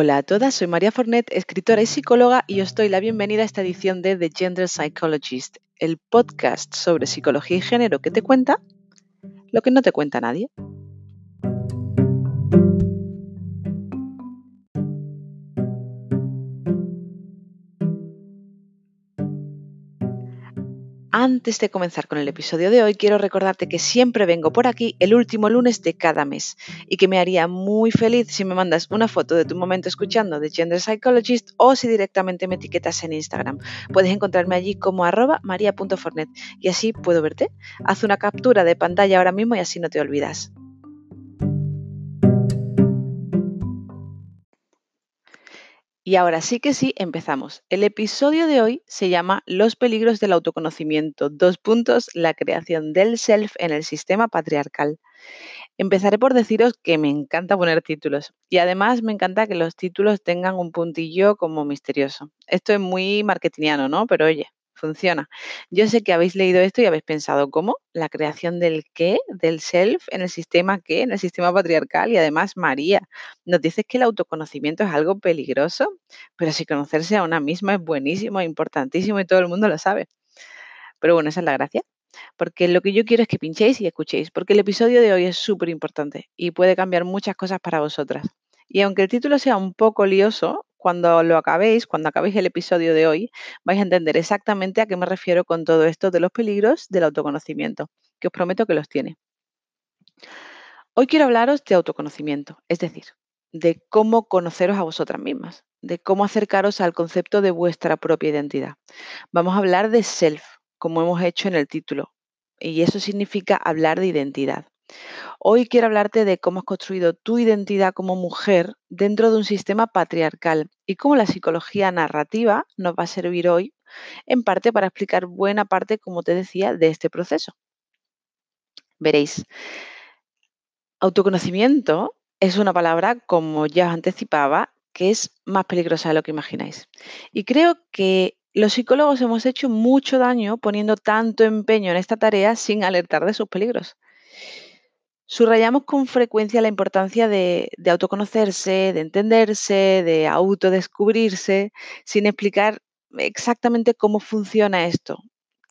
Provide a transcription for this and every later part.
Hola a todas, soy María Fornet, escritora y psicóloga, y os doy la bienvenida a esta edición de The Gender Psychologist, el podcast sobre psicología y género que te cuenta lo que no te cuenta nadie. Antes de comenzar con el episodio de hoy, quiero recordarte que siempre vengo por aquí el último lunes de cada mes y que me haría muy feliz si me mandas una foto de tu momento escuchando de Gender Psychologist o si directamente me etiquetas en Instagram. Puedes encontrarme allí como arroba maria.fornet y así puedo verte. Haz una captura de pantalla ahora mismo y así no te olvidas. Y ahora sí que sí, empezamos. El episodio de hoy se llama Los peligros del autoconocimiento. Dos puntos, la creación del self en el sistema patriarcal. Empezaré por deciros que me encanta poner títulos y además me encanta que los títulos tengan un puntillo como misterioso. Esto es muy marketingiano, ¿no? Pero oye, funciona. Yo sé que habéis leído esto y habéis pensado, ¿cómo? La creación del qué, del self en el sistema qué, en el sistema patriarcal y además María, nos dices que el autoconocimiento es algo peligroso, pero si conocerse a una misma es buenísimo, importantísimo y todo el mundo lo sabe. Pero bueno, esa es la gracia. Porque lo que yo quiero es que pinchéis y escuchéis, porque el episodio de hoy es súper importante y puede cambiar muchas cosas para vosotras. Y aunque el título sea un poco lioso, cuando lo acabéis, cuando acabéis el episodio de hoy, vais a entender exactamente a qué me refiero con todo esto de los peligros del autoconocimiento, que os prometo que los tiene. Hoy quiero hablaros de autoconocimiento, es decir, de cómo conoceros a vosotras mismas, de cómo acercaros al concepto de vuestra propia identidad. Vamos a hablar de self, como hemos hecho en el título, y eso significa hablar de identidad. Hoy quiero hablarte de cómo has construido tu identidad como mujer dentro de un sistema patriarcal y cómo la psicología narrativa nos va a servir hoy en parte para explicar buena parte, como te decía, de este proceso. Veréis, autoconocimiento es una palabra, como ya os anticipaba, que es más peligrosa de lo que imagináis. Y creo que los psicólogos hemos hecho mucho daño poniendo tanto empeño en esta tarea sin alertar de sus peligros. Subrayamos con frecuencia la importancia de, autoconocerse, de entenderse, de autodescubrirse, sin explicar exactamente cómo funciona esto,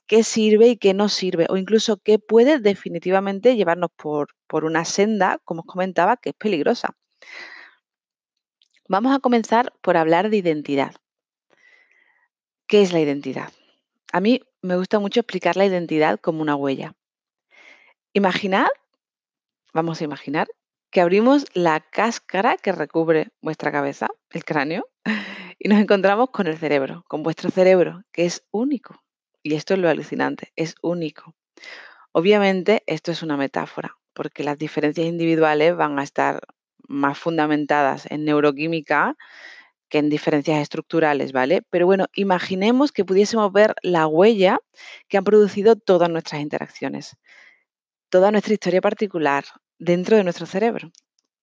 qué sirve y qué no sirve, o incluso qué puede definitivamente llevarnos por, por una senda, como os comentaba, que es peligrosa. Vamos a comenzar por hablar de identidad. ¿Qué es la identidad? A mí me gusta mucho explicar la identidad como una huella. Imaginad Vamos a imaginar que abrimos la cáscara que recubre vuestra cabeza, el cráneo, y nos encontramos con el cerebro, con vuestro cerebro, que es único. Y esto es lo alucinante, es único. Obviamente esto es una metáfora, porque las diferencias individuales van a estar más fundamentadas en neuroquímica que en diferencias estructurales, ¿vale? Pero bueno, imaginemos que pudiésemos ver la huella que han producido todas nuestras interacciones, toda nuestra historia particular, dentro de nuestro cerebro.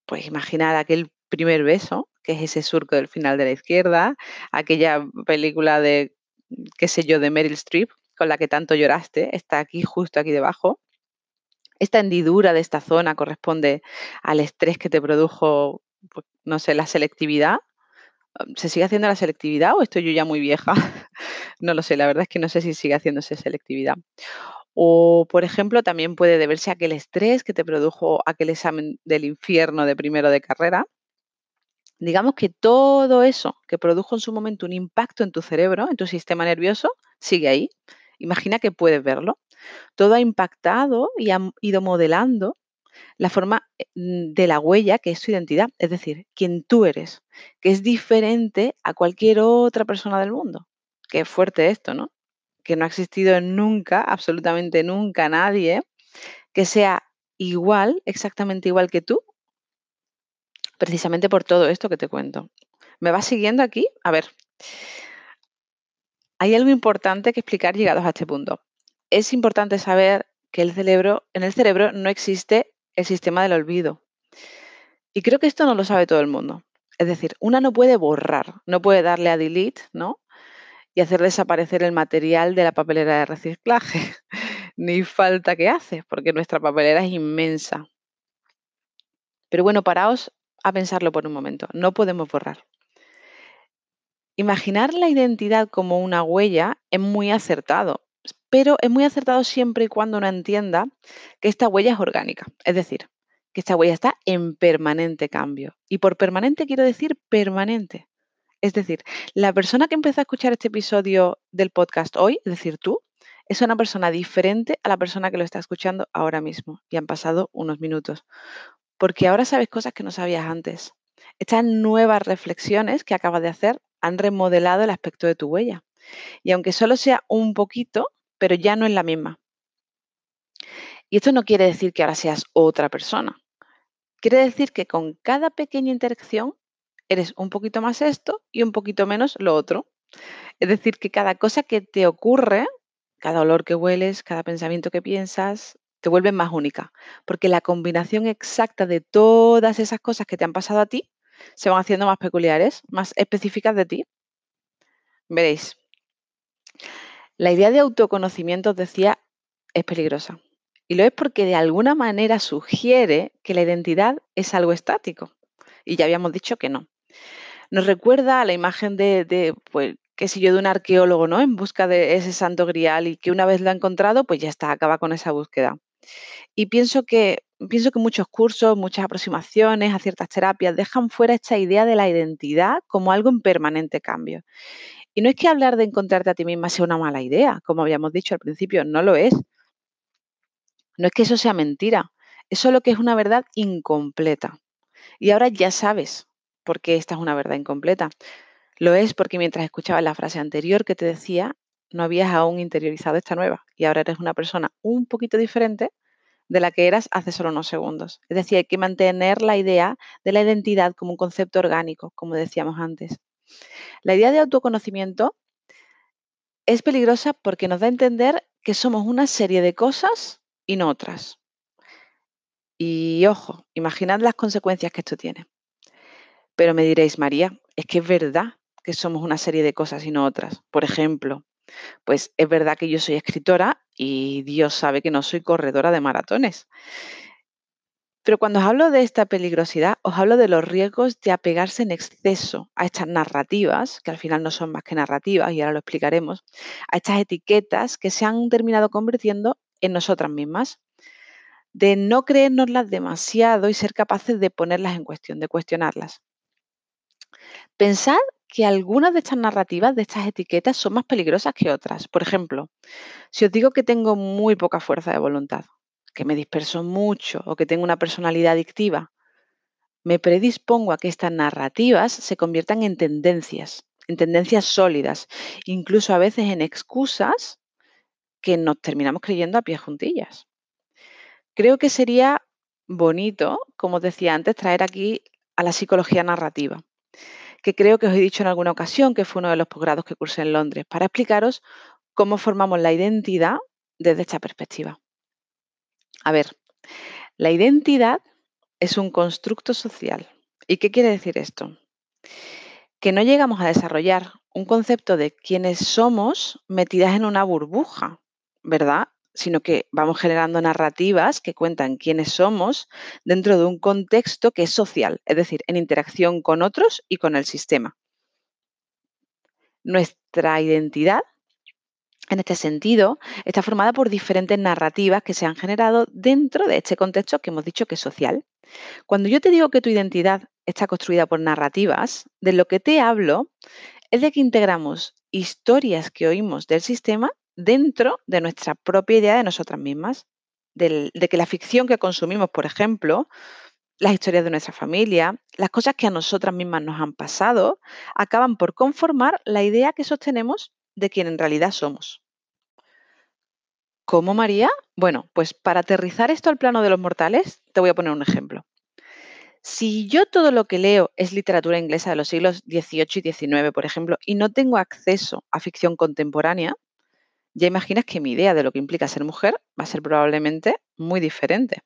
Pues imaginar aquel primer beso, que es ese surco del final de la izquierda, aquella película de, qué sé yo, de Meryl Streep, con la que tanto lloraste, está aquí, justo aquí debajo. Esta hendidura de esta zona corresponde al estrés que te produjo, pues, no sé, la selectividad. ¿Se sigue haciendo la selectividad o estoy yo ya muy vieja? no lo sé, la verdad es que no sé si sigue haciéndose selectividad. O, por ejemplo, también puede deberse a aquel estrés que te produjo aquel examen del infierno de primero de carrera. Digamos que todo eso que produjo en su momento un impacto en tu cerebro, en tu sistema nervioso, sigue ahí. Imagina que puedes verlo. Todo ha impactado y ha ido modelando la forma eh, de la huella que es tu identidad, es decir, quien tú eres, que es diferente a cualquier otra persona del mundo. Qué fuerte esto, ¿no? Que no ha existido nunca, absolutamente nunca nadie, que sea igual, exactamente igual que tú, precisamente por todo esto que te cuento. ¿Me vas siguiendo aquí? A ver, hay algo importante que explicar llegados a este punto. Es importante saber que el cerebro, en el cerebro no existe el sistema del olvido. Y creo que esto no lo sabe todo el mundo. Es decir, una no puede borrar, no puede darle a delete, ¿no? Y hacer desaparecer el material de la papelera de reciclaje. Ni falta que hace, porque nuestra papelera es inmensa. Pero bueno, paraos a pensarlo por un momento. No podemos borrar. Imaginar la identidad como una huella es muy acertado, pero es muy acertado siempre y cuando uno entienda que esta huella es orgánica, es decir, que esta huella está en permanente cambio. Y por permanente quiero decir permanente. Es decir, la persona que empezó a escuchar este episodio del podcast hoy, es decir, tú, es una persona diferente a la persona que lo está escuchando ahora mismo y han pasado unos minutos. Porque ahora sabes cosas que no sabías antes. Estas nuevas reflexiones que acabas de hacer han remodelado el aspecto de tu huella. Y aunque solo sea un poquito, pero ya no es la misma. Y esto no quiere decir que ahora seas otra persona. Quiere decir que con cada pequeña interacción eres un poquito más esto y un poquito menos lo otro. Es decir, que cada cosa que te ocurre, cada olor que hueles, cada pensamiento que piensas, te vuelve más única. Porque la combinación exacta de todas esas cosas que te han pasado a ti se van haciendo más peculiares, más específicas de ti. Veréis. La idea de autoconocimiento, os decía, es peligrosa. Y lo es porque de alguna manera sugiere que la identidad es algo estático. Y ya habíamos dicho que no. Nos recuerda a la imagen de, pues, qué yo, de un arqueólogo, ¿no? En busca de ese santo grial y que una vez lo ha encontrado, pues ya está, acaba con esa búsqueda. Y pienso que, pienso que muchos cursos, muchas aproximaciones a ciertas terapias dejan fuera esta idea de la identidad como algo en permanente cambio. Y no es que hablar de encontrarte a ti misma sea una mala idea, como habíamos dicho al principio, no lo es. No es que eso sea mentira, es solo que es una verdad incompleta. Y ahora ya sabes por qué esta es una verdad incompleta. Lo es porque mientras escuchabas la frase anterior que te decía, no habías aún interiorizado esta nueva y ahora eres una persona un poquito diferente de la que eras hace solo unos segundos. Es decir, hay que mantener la idea de la identidad como un concepto orgánico, como decíamos antes. La idea de autoconocimiento es peligrosa porque nos da a entender que somos una serie de cosas y no otras. Y ojo, imaginad las consecuencias que esto tiene. Pero me diréis, María, es que es verdad que somos una serie de cosas y no otras. Por ejemplo, pues es verdad que yo soy escritora y Dios sabe que no soy corredora de maratones. Pero cuando os hablo de esta peligrosidad, os hablo de los riesgos de apegarse en exceso a estas narrativas, que al final no son más que narrativas, y ahora lo explicaremos, a estas etiquetas que se han terminado convirtiendo en nosotras mismas, de no creérnoslas demasiado y ser capaces de ponerlas en cuestión, de cuestionarlas. Pensad que algunas de estas narrativas, de estas etiquetas, son más peligrosas que otras. Por ejemplo, si os digo que tengo muy poca fuerza de voluntad, que me disperso mucho o que tengo una personalidad adictiva, me predispongo a que estas narrativas se conviertan en tendencias, en tendencias sólidas, incluso a veces en excusas que nos terminamos creyendo a pies juntillas. Creo que sería bonito, como os decía antes, traer aquí a la psicología narrativa, que creo que os he dicho en alguna ocasión que fue uno de los posgrados que cursé en Londres, para explicaros cómo formamos la identidad desde esta perspectiva. A ver, la identidad es un constructo social. ¿Y qué quiere decir esto? Que no llegamos a desarrollar un concepto de quiénes somos metidas en una burbuja, ¿verdad? Sino que vamos generando narrativas que cuentan quiénes somos dentro de un contexto que es social, es decir, en interacción con otros y con el sistema. Nuestra identidad en este sentido, está formada por diferentes narrativas que se han generado dentro de este contexto que hemos dicho que es social. Cuando yo te digo que tu identidad está construida por narrativas, de lo que te hablo es de que integramos historias que oímos del sistema dentro de nuestra propia idea de nosotras mismas, de que la ficción que consumimos, por ejemplo, las historias de nuestra familia, las cosas que a nosotras mismas nos han pasado, acaban por conformar la idea que sostenemos de quien en realidad somos. ¿Cómo, María? Bueno, pues para aterrizar esto al plano de los mortales, te voy a poner un ejemplo. Si yo todo lo que leo es literatura inglesa de los siglos XVIII y XIX, por ejemplo, y no tengo acceso a ficción contemporánea, ya imaginas que mi idea de lo que implica ser mujer va a ser probablemente muy diferente.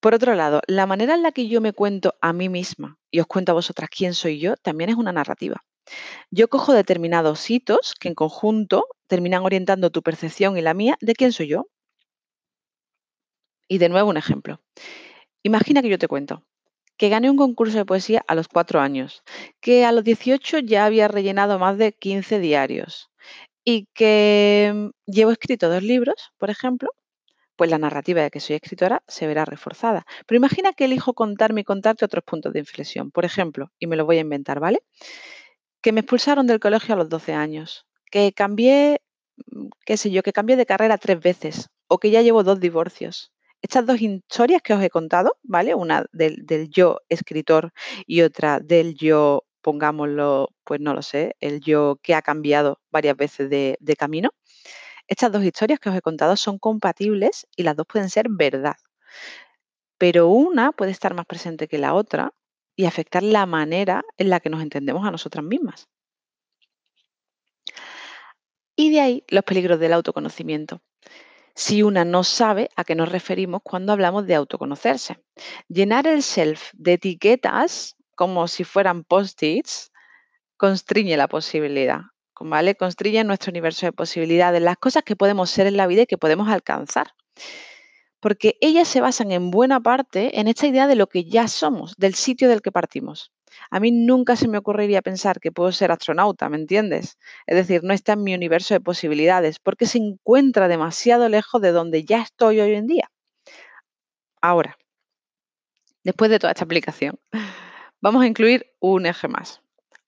Por otro lado, la manera en la que yo me cuento a mí misma y os cuento a vosotras quién soy yo también es una narrativa. Yo cojo determinados hitos que en conjunto terminan orientando tu percepción y la mía de quién soy yo. Y de nuevo un ejemplo. Imagina que yo te cuento, que gané un concurso de poesía a los cuatro años, que a los 18 ya había rellenado más de 15 diarios y que mm, llevo escrito dos libros, por ejemplo, pues la narrativa de que soy escritora se verá reforzada. Pero imagina que elijo contarme y contarte otros puntos de inflexión. Por ejemplo, y me lo voy a inventar, ¿vale? Que me expulsaron del colegio a los 12 años, que cambié, mm, qué sé yo, que cambié de carrera tres veces o que ya llevo dos divorcios. Estas dos historias que os he contado, ¿vale? Una del, yo escritor y otra del yo, pongámoslo, pues no lo sé, el yo que ha cambiado varias veces de, camino. Estas dos historias que os he contado son compatibles y las dos pueden ser verdad. Pero una puede estar más presente que la otra y afectar la manera en la que nos entendemos a nosotras mismas. Y de ahí los peligros del autoconocimiento si una no sabe a qué nos referimos cuando hablamos de autoconocerse. Llenar el self de etiquetas como si fueran post-its constriñe la posibilidad, ¿vale? Constriñe nuestro universo de posibilidades, las cosas que podemos ser en la vida y que podemos alcanzar. Porque ellas se basan en buena parte en esta idea de lo que ya somos, del sitio del que partimos. A mí nunca se me ocurriría pensar que puedo ser astronauta, ¿me entiendes? Es decir, no está en mi universo de posibilidades porque se encuentra demasiado lejos de donde ya estoy hoy en día. Ahora, después de toda esta aplicación, vamos a incluir un eje más.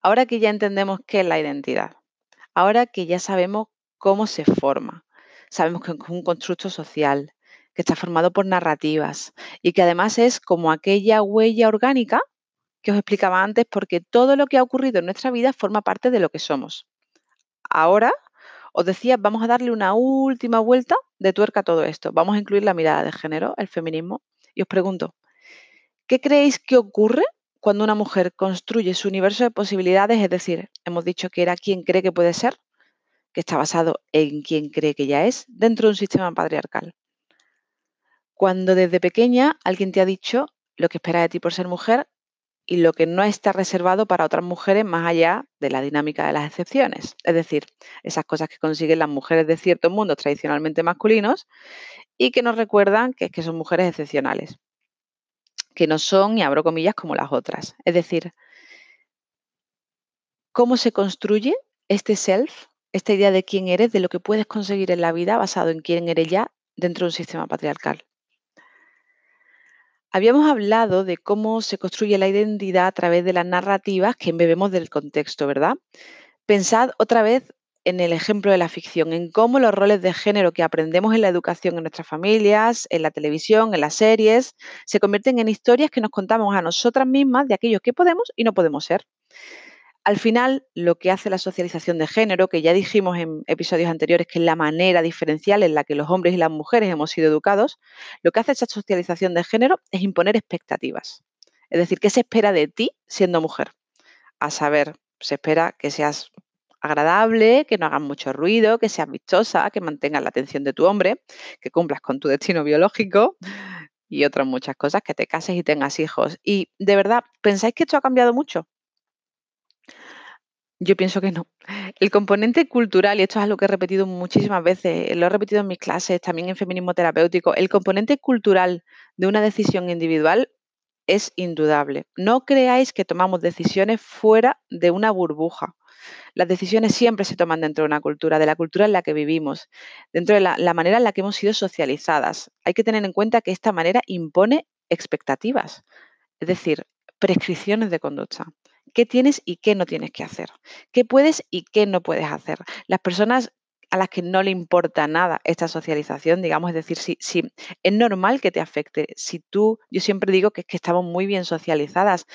Ahora que ya entendemos qué es la identidad, ahora que ya sabemos cómo se forma, sabemos que es un constructo social, que está formado por narrativas y que además es como aquella huella orgánica que os explicaba antes, porque todo lo que ha ocurrido en nuestra vida forma parte de lo que somos. Ahora, os decía, vamos a darle una última vuelta de tuerca a todo esto. Vamos a incluir la mirada de género, el feminismo. Y os pregunto, ¿qué creéis que ocurre cuando una mujer construye su universo de posibilidades? Es decir, hemos dicho que era quien cree que puede ser, que está basado en quien cree que ya es, dentro de un sistema patriarcal. Cuando desde pequeña alguien te ha dicho lo que espera de ti por ser mujer y lo que no está reservado para otras mujeres más allá de la dinámica de las excepciones. Es decir, esas cosas que consiguen las mujeres de ciertos mundos tradicionalmente masculinos y que nos recuerdan que es que son mujeres excepcionales, que no son, y abro comillas, como las otras. Es decir, cómo se construye este self, esta idea de quién eres, de lo que puedes conseguir en la vida basado en quién eres ya dentro de un sistema patriarcal. Habíamos hablado de cómo se construye la identidad a través de las narrativas que embebemos del contexto, ¿verdad? Pensad otra vez en el ejemplo de la ficción, en cómo los roles de género que aprendemos en la educación en nuestras familias, en la televisión, en las series, se convierten en historias que nos contamos a nosotras mismas de aquellos que podemos y no podemos ser. Al final, lo que hace la socialización de género, que ya dijimos en episodios anteriores que es la manera diferencial en la que los hombres y las mujeres hemos sido educados, lo que hace esa socialización de género es imponer expectativas. Es decir, ¿qué se espera de ti siendo mujer? A saber, se espera que seas agradable, que no hagas mucho ruido, que seas vistosa, que mantengas la atención de tu hombre, que cumplas con tu destino biológico y otras muchas cosas, que te cases y tengas hijos. Y de verdad, ¿pensáis que esto ha cambiado mucho? Yo pienso que no. El componente cultural, y esto es algo que he repetido muchísimas veces, lo he repetido en mis clases, también en feminismo terapéutico, el componente cultural de una decisión individual es indudable. No creáis que tomamos decisiones fuera de una burbuja. Las decisiones siempre se toman dentro de una cultura, de la cultura en la que vivimos, dentro de la, manera en la que hemos sido socializadas. Hay que tener en cuenta que esta manera impone expectativas, es decir, prescripciones de conducta qué tienes y qué no tienes que hacer, qué puedes y qué no puedes hacer. Las personas a las que no le importa nada esta socialización, digamos, es decir, si, es normal que te afecte, si tú, yo siempre digo que que estamos muy bien socializadas,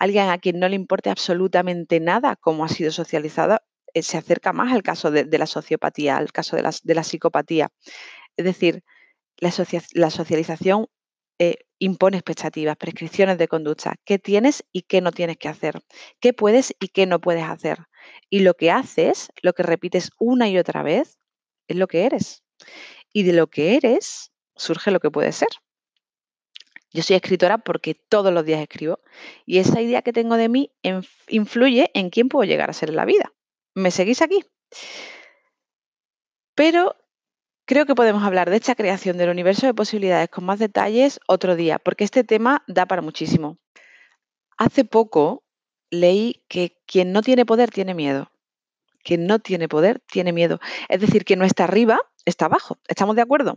alguien a quien no le importe absolutamente nada cómo ha sido socializada, eh, se acerca más al caso de, la sociopatía, al caso de la, psicopatía. Es decir, la, socialización eh, impone expectativas, prescripciones de conducta, qué tienes y qué no tienes que hacer, qué puedes y qué no puedes hacer. Y lo que haces, lo que repites una y otra vez, es lo que eres. Y de lo que eres surge lo que puedes ser. Yo soy escritora porque todos los días escribo y esa idea que tengo de mí influye en quién puedo llegar a ser en la vida. ¿Me seguís aquí? Pero Creo que podemos hablar de esta creación del universo de posibilidades con más detalles otro día, porque este tema da para muchísimo. Hace poco leí que quien no tiene poder tiene miedo. Quien no tiene poder tiene miedo. Es decir, que no está arriba, está abajo. ¿Estamos de acuerdo?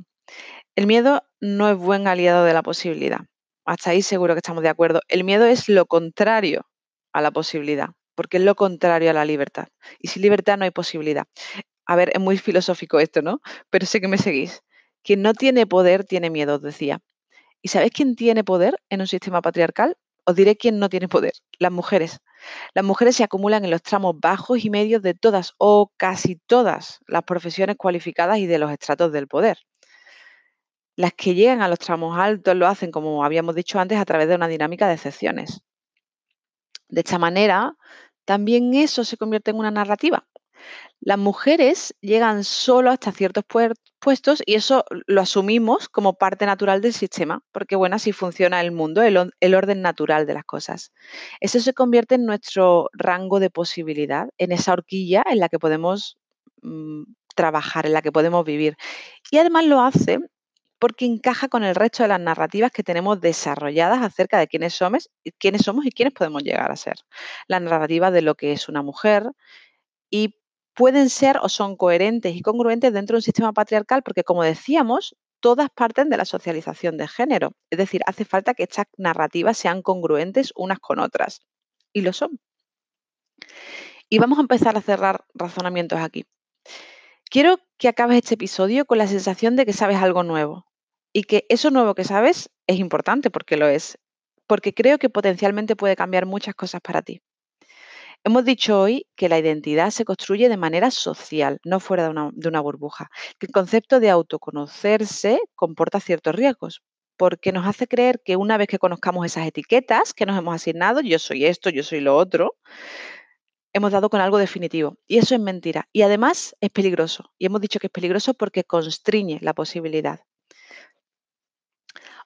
El miedo no es buen aliado de la posibilidad. Hasta ahí seguro que estamos de acuerdo. El miedo es lo contrario a la posibilidad, porque es lo contrario a la libertad. Y sin libertad no hay posibilidad. A ver, es muy filosófico esto, ¿no? Pero sé que me seguís. Quien no tiene poder tiene miedo, os decía. ¿Y sabéis quién tiene poder en un sistema patriarcal? Os diré quién no tiene poder. Las mujeres. Las mujeres se acumulan en los tramos bajos y medios de todas o casi todas las profesiones cualificadas y de los estratos del poder. Las que llegan a los tramos altos lo hacen, como habíamos dicho antes, a través de una dinámica de excepciones. De esta manera, también eso se convierte en una narrativa. Las mujeres llegan solo hasta ciertos puestos y eso lo asumimos como parte natural del sistema, porque bueno, así funciona el mundo, el, orden natural de las cosas. Eso se convierte en nuestro rango de posibilidad, en esa horquilla en la que podemos mm, trabajar, en la que podemos vivir. Y además lo hace porque encaja con el resto de las narrativas que tenemos desarrolladas acerca de quiénes somos, quiénes somos y quiénes podemos llegar a ser. La narrativa de lo que es una mujer y pueden ser o son coherentes y congruentes dentro de un sistema patriarcal porque, como decíamos, todas parten de la socialización de género. Es decir, hace falta que estas narrativas sean congruentes unas con otras. Y lo son. Y vamos a empezar a cerrar razonamientos aquí. Quiero que acabes este episodio con la sensación de que sabes algo nuevo y que eso nuevo que sabes es importante porque lo es, porque creo que potencialmente puede cambiar muchas cosas para ti. Hemos dicho hoy que la identidad se construye de manera social, no fuera de una, burbuja. Que el concepto de autoconocerse comporta ciertos riesgos, porque nos hace creer que una vez que conozcamos esas etiquetas que nos hemos asignado, yo soy esto, yo soy lo otro, hemos dado con algo definitivo. Y eso es mentira. Y además es peligroso. Y hemos dicho que es peligroso porque constriñe la posibilidad.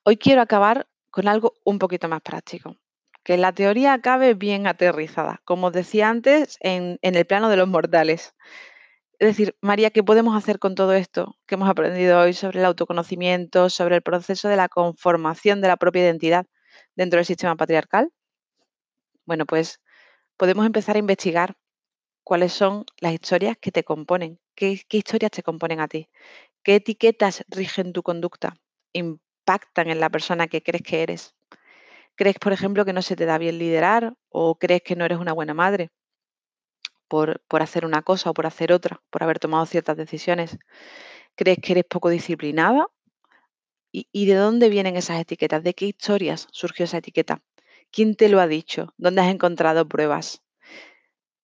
Hoy quiero acabar con algo un poquito más práctico que la teoría acabe bien aterrizada, como os decía antes, en, el plano de los mortales. Es decir, María, ¿qué podemos hacer con todo esto que hemos aprendido hoy sobre el autoconocimiento, sobre el proceso de la conformación de la propia identidad dentro del sistema patriarcal? Bueno, pues podemos empezar a investigar cuáles son las historias que te componen, qué, historias te componen a ti, qué etiquetas rigen tu conducta, en la persona que crees que eres. ¿Crees, por ejemplo, que no se te da bien liderar o crees que no eres una buena madre por, hacer una cosa o por hacer otra, por haber tomado ciertas decisiones? ¿Crees que eres poco disciplinada? ¿Y, ¿Y de dónde vienen esas etiquetas? ¿De qué historias surgió esa etiqueta? ¿Quién te lo ha dicho? ¿Dónde has encontrado pruebas?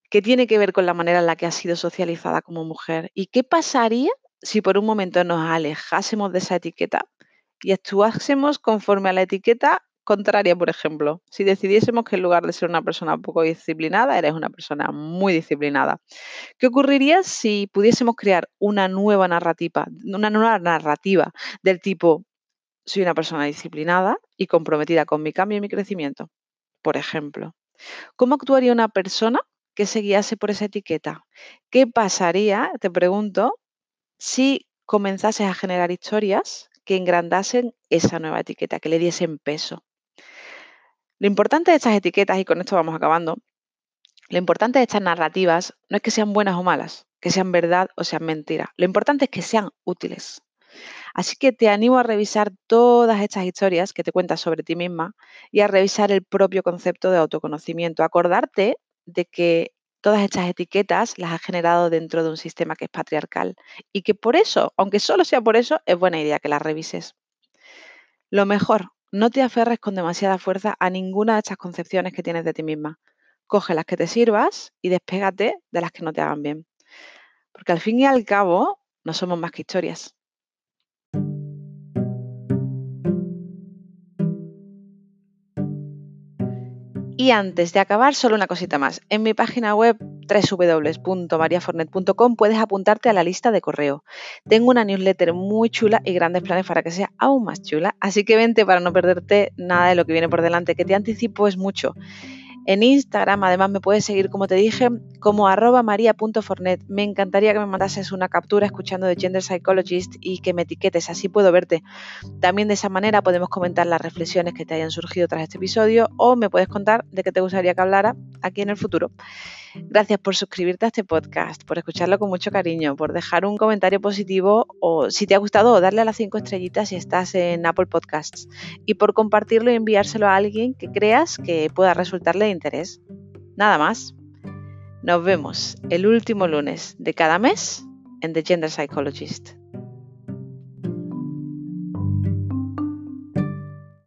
¿Qué tiene que ver con la manera en la que has sido socializada como mujer? ¿Y qué pasaría si por un momento nos alejásemos de esa etiqueta y actuásemos conforme a la etiqueta contraria, por ejemplo, si decidiésemos que en lugar de ser una persona poco disciplinada, eres una persona muy disciplinada. ¿Qué ocurriría si pudiésemos crear una nueva narrativa, una nueva narrativa del tipo soy una persona disciplinada y comprometida con mi cambio y mi crecimiento? Por ejemplo, ¿cómo actuaría una persona que se guiase por esa etiqueta? ¿Qué pasaría, te pregunto, si comenzases a generar historias que engrandasen esa nueva etiqueta, que le diesen peso? Lo importante de estas etiquetas, y con esto vamos acabando, lo importante de estas narrativas no es que sean buenas o malas, que sean verdad o sean mentira. Lo importante es que sean útiles. Así que te animo a revisar todas estas historias que te cuentas sobre ti misma y a revisar el propio concepto de autoconocimiento. Acordarte de que todas estas etiquetas las has generado dentro de un sistema que es patriarcal y que por eso, aunque solo sea por eso, es buena idea que las revises. Lo mejor no te aferres con demasiada fuerza a ninguna de estas concepciones que tienes de ti misma. Coge las que te sirvas y despégate de las que no te hagan bien. Porque al fin y al cabo, no somos más que historias. Y antes de acabar, solo una cosita más. En mi página web www.mariafornet.com puedes apuntarte a la lista de correo. Tengo una newsletter muy chula y grandes planes para que sea aún más chula, así que vente para no perderte nada de lo que viene por delante, que te anticipo es mucho. En Instagram, además, me puedes seguir, como te dije, como arroba maria.fornet. Me encantaría que me mandases una captura escuchando de Gender Psychologist y que me etiquetes, así puedo verte. También de esa manera podemos comentar las reflexiones que te hayan surgido tras este episodio o me puedes contar de qué te gustaría que hablara aquí en el futuro. Gracias por suscribirte a este podcast, por escucharlo con mucho cariño, por dejar un comentario positivo o si te ha gustado, darle a las cinco estrellitas si estás en Apple Podcasts y por compartirlo y enviárselo a alguien que creas que pueda resultarle de interés. Nada más. Nos vemos el último lunes de cada mes en The Gender Psychologist.